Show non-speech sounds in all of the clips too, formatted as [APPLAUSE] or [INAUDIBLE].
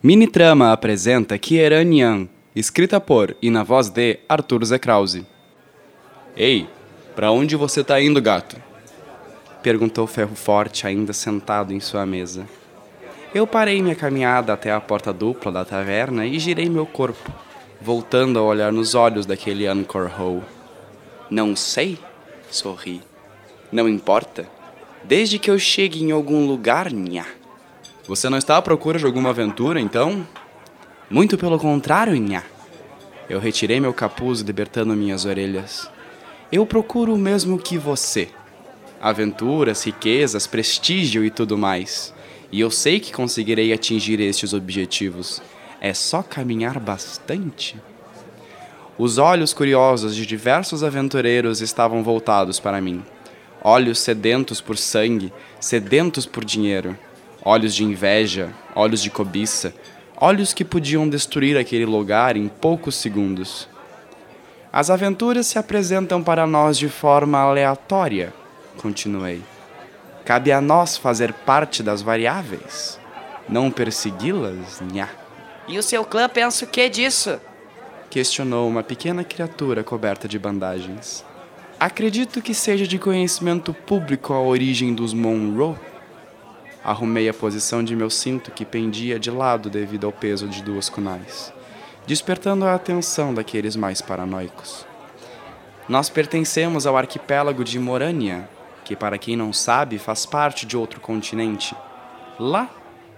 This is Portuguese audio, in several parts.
Minitrama apresenta Kieran Yan, escrita por e na voz de Arthur Z. Krause. Ei, pra onde você tá indo, gato? Perguntou Ferro Forte, ainda sentado em sua mesa. Eu parei minha caminhada até a porta dupla da taverna e girei meu corpo, voltando a olhar nos olhos daquele Anchor Hole. Não sei, sorri. Não importa. Desde que eu chegue em algum lugar, nha. Você não está à procura de alguma aventura, então? Muito pelo contrário, nha. Eu retirei meu capuz, libertando minhas orelhas. Eu procuro o mesmo que você. Aventuras, riquezas, prestígio e tudo mais. E eu sei que conseguirei atingir estes objetivos. É só caminhar bastante. Os olhos curiosos de diversos aventureiros estavam voltados para mim. Olhos sedentos por sangue, sedentos por dinheiro olhos de inveja, olhos de cobiça, olhos que podiam destruir aquele lugar em poucos segundos. As aventuras se apresentam para nós de forma aleatória, continuei. Cabe a nós fazer parte das variáveis, não persegui-las, nhá. E o seu clã pensa o que disso? Questionou uma pequena criatura coberta de bandagens. Acredito que seja de conhecimento público a origem dos Monroe, Arrumei a posição de meu cinto que pendia de lado devido ao peso de duas kunais, despertando a atenção daqueles mais paranoicos. Nós pertencemos ao arquipélago de Morânia, que, para quem não sabe, faz parte de outro continente. Lá,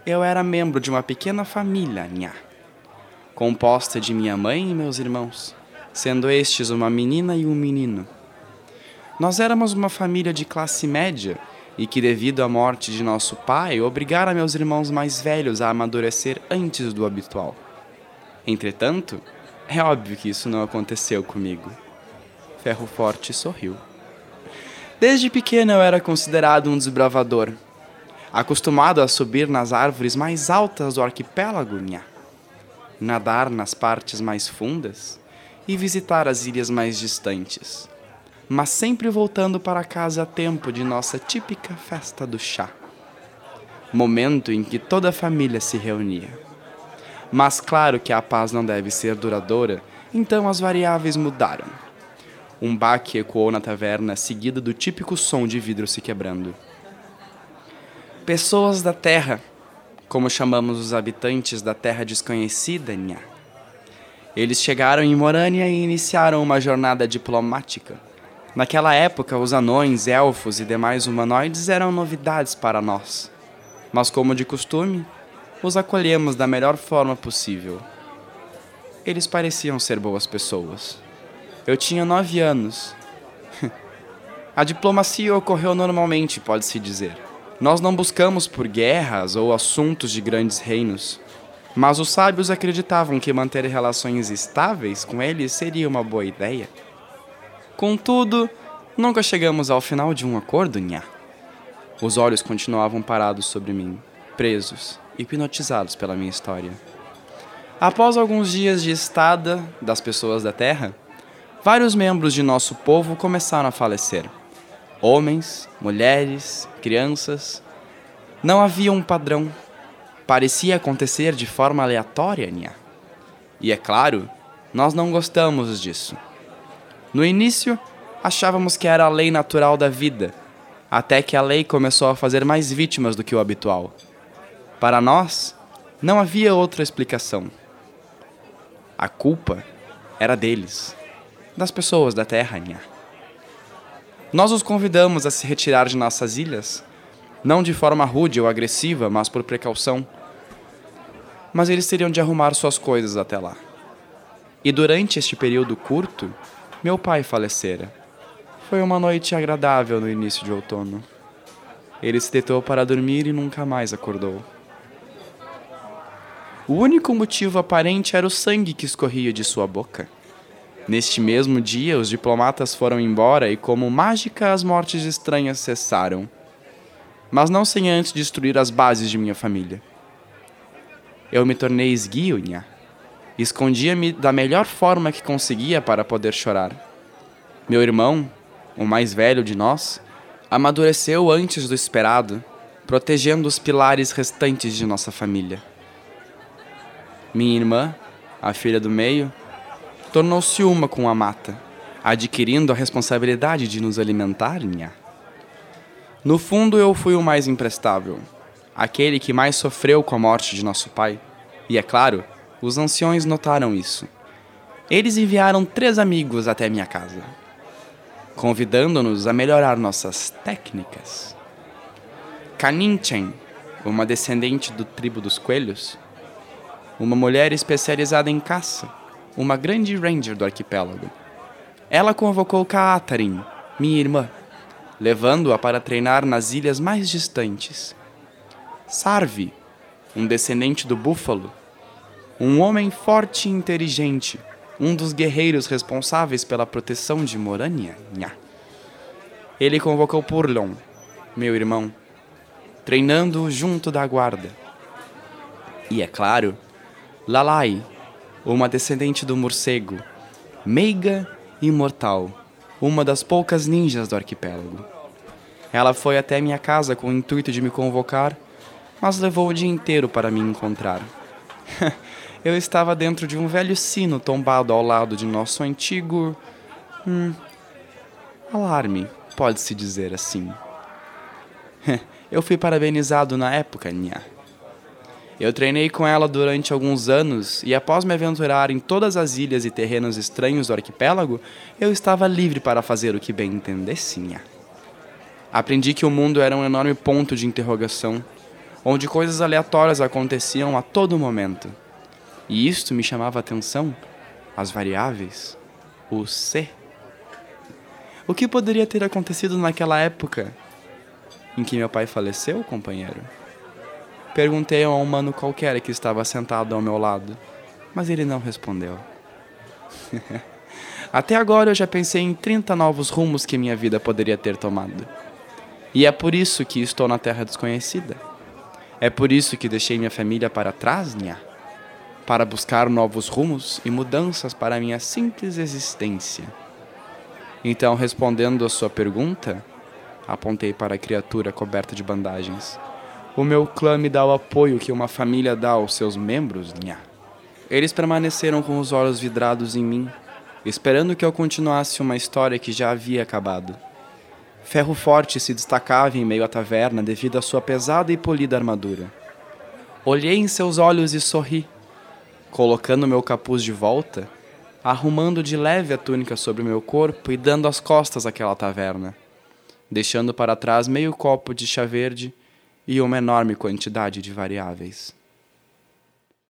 eu era membro de uma pequena família, nha, composta de minha mãe e meus irmãos, sendo estes uma menina e um menino. Nós éramos uma família de classe média e que, devido à morte de nosso pai, obrigara meus irmãos mais velhos a amadurecer antes do habitual. Entretanto, é óbvio que isso não aconteceu comigo. Ferro Forte sorriu. Desde pequeno eu era considerado um desbravador, acostumado a subir nas árvores mais altas do arquipélago, nha. nadar nas partes mais fundas e visitar as ilhas mais distantes mas sempre voltando para casa a tempo de nossa típica festa do chá. Momento em que toda a família se reunia. Mas claro que a paz não deve ser duradoura, então as variáveis mudaram. Um baque ecoou na taverna, seguido do típico som de vidro se quebrando. Pessoas da Terra, como chamamos os habitantes da Terra desconhecida, nha. Eles chegaram em Morânia e iniciaram uma jornada diplomática Naquela época, os anões, elfos e demais humanoides eram novidades para nós. Mas, como de costume, os acolhemos da melhor forma possível. Eles pareciam ser boas pessoas. Eu tinha nove anos. [LAUGHS] A diplomacia ocorreu normalmente, pode-se dizer. Nós não buscamos por guerras ou assuntos de grandes reinos, mas os sábios acreditavam que manter relações estáveis com eles seria uma boa ideia. Contudo, nunca chegamos ao final de um acordo, nha. Os olhos continuavam parados sobre mim, presos, hipnotizados pela minha história. Após alguns dias de estada das pessoas da Terra, vários membros de nosso povo começaram a falecer. Homens, mulheres, crianças. Não havia um padrão. Parecia acontecer de forma aleatória, nha. E é claro, nós não gostamos disso. No início, achávamos que era a lei natural da vida, até que a lei começou a fazer mais vítimas do que o habitual. Para nós, não havia outra explicação. A culpa era deles, das pessoas da Terra, nha. Nós os convidamos a se retirar de nossas ilhas, não de forma rude ou agressiva, mas por precaução. Mas eles teriam de arrumar suas coisas até lá. E durante este período curto, meu pai falecera. Foi uma noite agradável no início de outono. Ele se deitou para dormir e nunca mais acordou. O único motivo aparente era o sangue que escorria de sua boca. Neste mesmo dia, os diplomatas foram embora e, como mágica, as mortes estranhas cessaram. Mas não sem antes destruir as bases de minha família. Eu me tornei esguio, nha. Escondia-me da melhor forma que conseguia para poder chorar. Meu irmão, o mais velho de nós, amadureceu antes do esperado, protegendo os pilares restantes de nossa família. Minha irmã, a filha do meio, tornou-se uma com a mata, adquirindo a responsabilidade de nos alimentar, nha. No fundo, eu fui o mais imprestável, aquele que mais sofreu com a morte de nosso pai. E é claro, os anciões notaram isso. Eles enviaram três amigos até minha casa, convidando-nos a melhorar nossas técnicas. Kaninchen, uma descendente do tribo dos coelhos, uma mulher especializada em caça, uma grande ranger do arquipélago. Ela convocou Kaatarin, minha irmã, levando-a para treinar nas ilhas mais distantes. Sarvi, um descendente do búfalo, um homem forte e inteligente, um dos guerreiros responsáveis pela proteção de Morania. Ele convocou Purlon, meu irmão, treinando junto da guarda. E é claro, Lalai, uma descendente do morcego, meiga e imortal, uma das poucas ninjas do arquipélago. Ela foi até minha casa com o intuito de me convocar, mas levou o dia inteiro para me encontrar. [LAUGHS] Eu estava dentro de um velho sino tombado ao lado de nosso antigo. Hum, alarme, pode-se dizer assim. [LAUGHS] Eu fui parabenizado na época, Nha. Eu treinei com ela durante alguns anos e, após me aventurar em todas as ilhas e terrenos estranhos do arquipélago, eu estava livre para fazer o que bem entendesse. Nha. Aprendi que o mundo era um enorme ponto de interrogação, onde coisas aleatórias aconteciam a todo momento. E isto me chamava a atenção, as variáveis, o C. O que poderia ter acontecido naquela época em que meu pai faleceu, companheiro? Perguntei a um humano qualquer que estava sentado ao meu lado, mas ele não respondeu. [LAUGHS] Até agora eu já pensei em 30 novos rumos que minha vida poderia ter tomado. E é por isso que estou na terra desconhecida. É por isso que deixei minha família para trás, Nha. Para buscar novos rumos e mudanças para minha simples existência. Então, respondendo a sua pergunta, apontei para a criatura coberta de bandagens. O meu clã me dá o apoio que uma família dá aos seus membros, nha. Eles permaneceram com os olhos vidrados em mim, esperando que eu continuasse uma história que já havia acabado. Ferro Forte se destacava em meio à taverna devido à sua pesada e polida armadura. Olhei em seus olhos e sorri, colocando meu capuz de volta, arrumando de leve a túnica sobre meu corpo e dando as costas àquela taverna, deixando para trás meio copo de chá verde e uma enorme quantidade de variáveis.